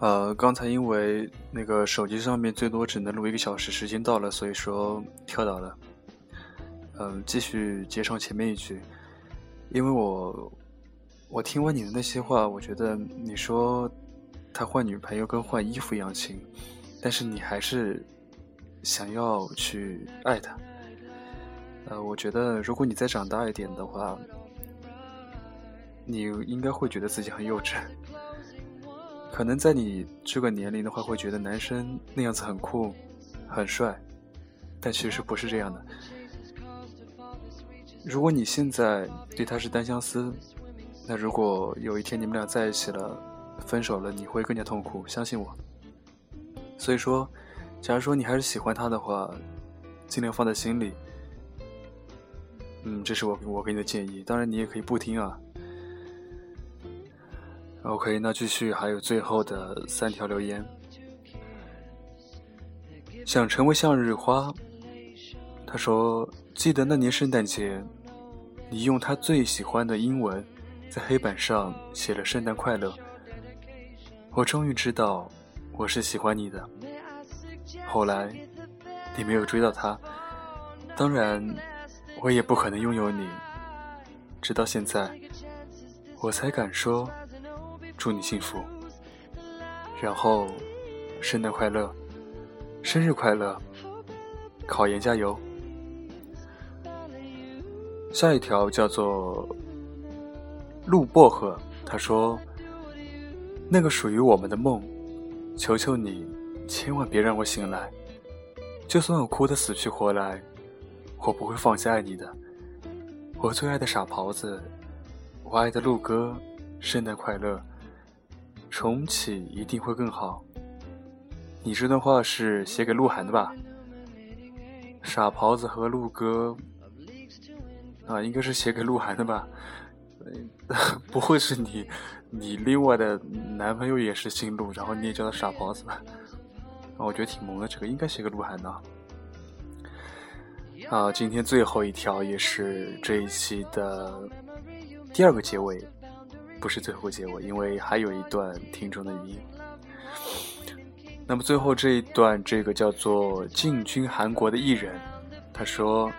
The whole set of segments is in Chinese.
呃，刚才因为那个手机上面最多只能录一个小时，时间到了，所以说跳到了。嗯，继续接上前面一句，因为我我听完你的那些话，我觉得你说他换女朋友跟换衣服一样轻，但是你还是想要去爱他。呃，我觉得如果你再长大一点的话，你应该会觉得自己很幼稚。可能在你这个年龄的话，会觉得男生那样子很酷、很帅，但其实不是这样的。如果你现在对他是单相思，那如果有一天你们俩在一起了，分手了，你会更加痛苦，相信我。所以说，假如说你还是喜欢他的话，尽量放在心里。嗯，这是我我给你的建议，当然你也可以不听啊。OK，那继续，还有最后的三条留言。想成为向日花，他说：“记得那年圣诞节，你用他最喜欢的英文在黑板上写了‘圣诞快乐’。我终于知道我是喜欢你的。后来你没有追到他，当然我也不可能拥有你。直到现在，我才敢说。”祝你幸福，然后，圣诞快乐，生日快乐，考研加油。下一条叫做陆薄荷，他说：“那个属于我们的梦，求求你，千万别让我醒来。就算我哭得死去活来，我不会放弃爱你的。我最爱的傻狍子，我爱的陆哥，圣诞快乐。”重启一定会更好。你这段话是写给鹿晗的吧？傻狍子和鹿哥啊，应该是写给鹿晗的吧？不会是你，你另外的男朋友也是姓鹿，然后你也叫他傻狍子吧？啊，我觉得挺萌的，这个应该写给鹿晗的。啊，今天最后一条也是这一期的第二个结尾。不是最后结尾，因为还有一段听众的语音。那么最后这一段，这个叫做进军韩国的艺人，他说：“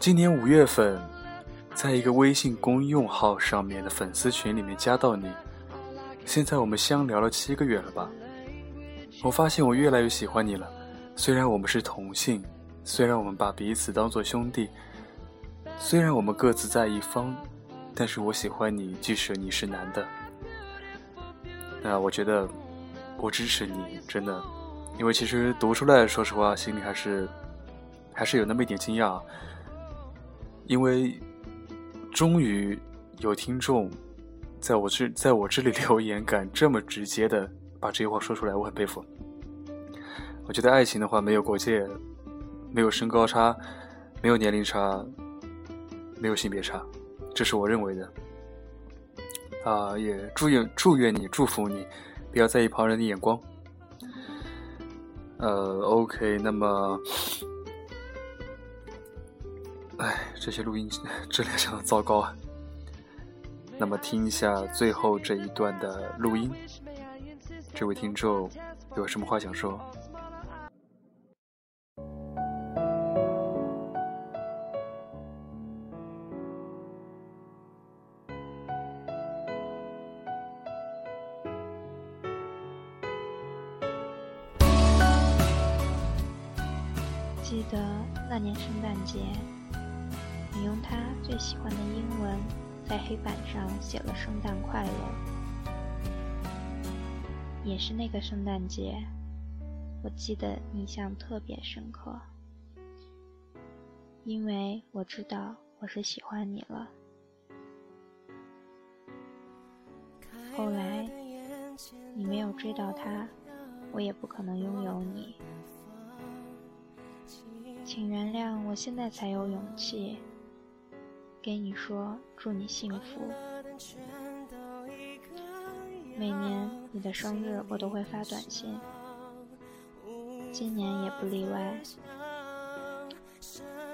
今年五月份，在一个微信公用号上面的粉丝群里面加到你，现在我们相聊了七个月了吧？我发现我越来越喜欢你了。虽然我们是同性，虽然我们把彼此当做兄弟，虽然我们各自在一方。”但是我喜欢你，即使你是男的。那我觉得，我支持你，真的，因为其实读出来，说实话，心里还是还是有那么一点惊讶，因为终于有听众在我这在我这里留言，敢这么直接的把这些话说出来，我很佩服。我觉得爱情的话，没有国界，没有身高差，没有年龄差，没有性别差。这是我认为的，啊，也祝愿祝愿你，祝福你，不要在意旁人的眼光。呃，OK，那么，哎，这些录音质量相当糟糕啊。那么，听一下最后这一段的录音，这位听众有什么话想说？记得那年圣诞节，你用他最喜欢的英文在黑板上写了“圣诞快乐”。也是那个圣诞节，我记得印象特别深刻，因为我知道我是喜欢你了。后来你没有追到他，我也不可能拥有你。请原谅，我现在才有勇气给你说祝你幸福。每年你的生日我都会发短信，今年也不例外。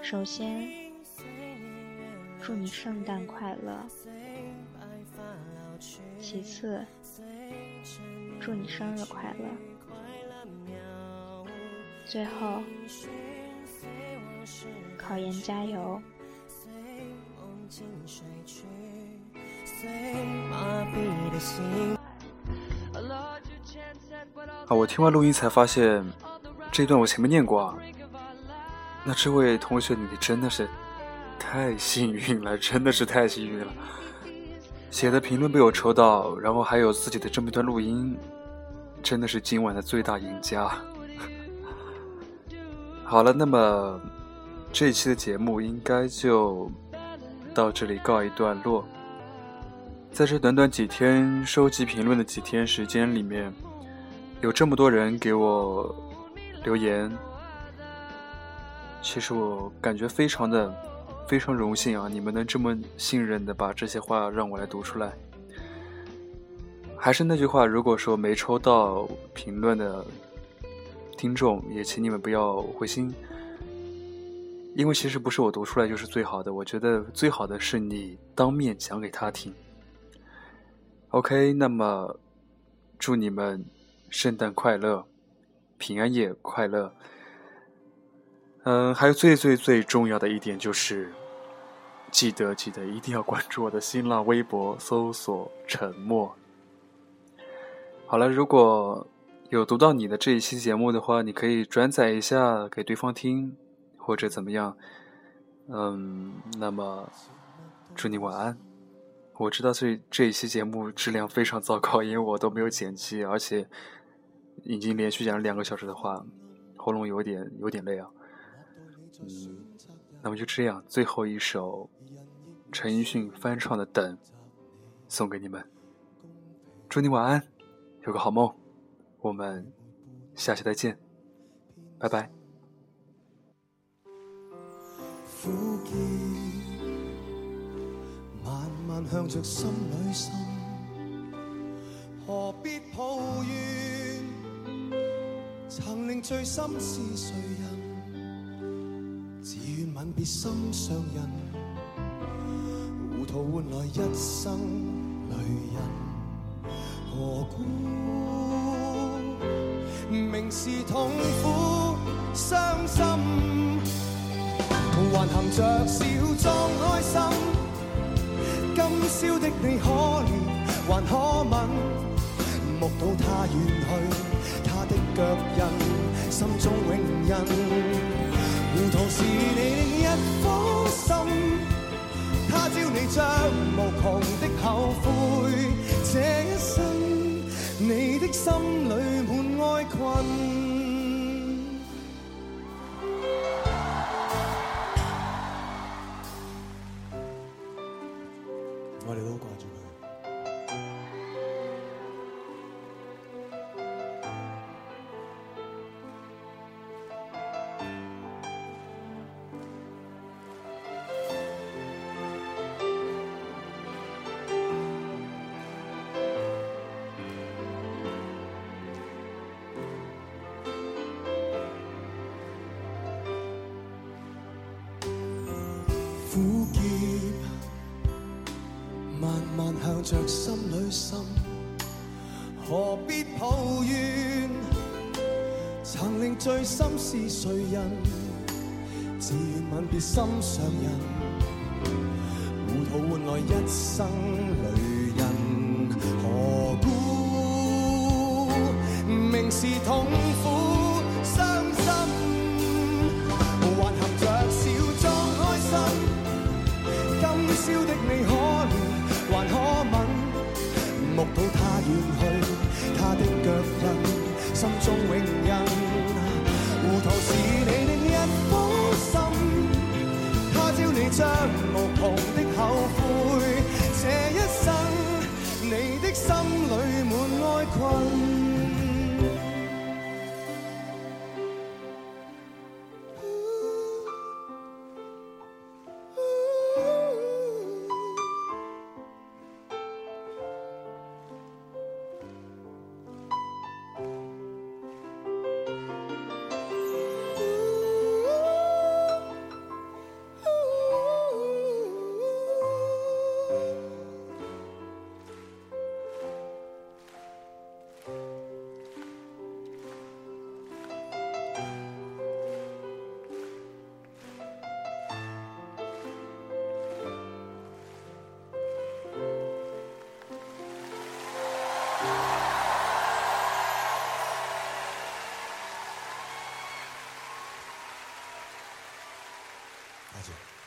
首先，祝你圣诞快乐。其次，祝你生日快乐。最后，考研加油！啊，我听完录音才发现，这一段我前面念过啊。那这位同学，你真的是太幸运了，真的是太幸运了。写的评论被我抽到，然后还有自己的这么一段录音，真的是今晚的最大赢家。好了，那么这一期的节目应该就到这里告一段落。在这短短几天收集评论的几天时间里面，有这么多人给我留言。其实我感觉非常的非常荣幸啊！你们能这么信任的把这些话让我来读出来。还是那句话，如果说没抽到评论的听众，也请你们不要灰心，因为其实不是我读出来就是最好的。我觉得最好的是你当面讲给他听。OK，那么祝你们圣诞快乐，平安夜快乐。嗯，还有最最最重要的一点就是，记得记得一定要关注我的新浪微博，搜索“沉默”。好了，如果有读到你的这一期节目的话，你可以转载一下给对方听，或者怎么样。嗯，那么祝你晚安。我知道这这一期节目质量非常糟糕，因为我都没有剪辑，而且已经连续讲了两个小时的话，喉咙有点有点累啊。嗯，那么就这样，最后一首陈奕迅翻唱的《等》送给你们，祝你晚安，有个好梦，我们下期再见，拜拜。苦慢慢向着心里渗，何必抱怨？曾令醉心是谁人？只愿吻别心上人，糊涂换来一生泪人。何故明是痛苦伤心，还含着笑装开心。今宵的你可怜还可吻，目睹他远去，他的脚印，心中永印。糊涂是你另一颗心，他朝你将无穷的后悔。这一生，你的心里满爱困。苦涩慢慢向着心里渗，何必抱怨？曾令醉心是谁人？自愿吻别心上人，糊涂换来一生泪印。何故明是痛苦心中永印。糊涂是你的一颗心，他朝你将无穷的后悔。这一生，你的心里满哀困。радио.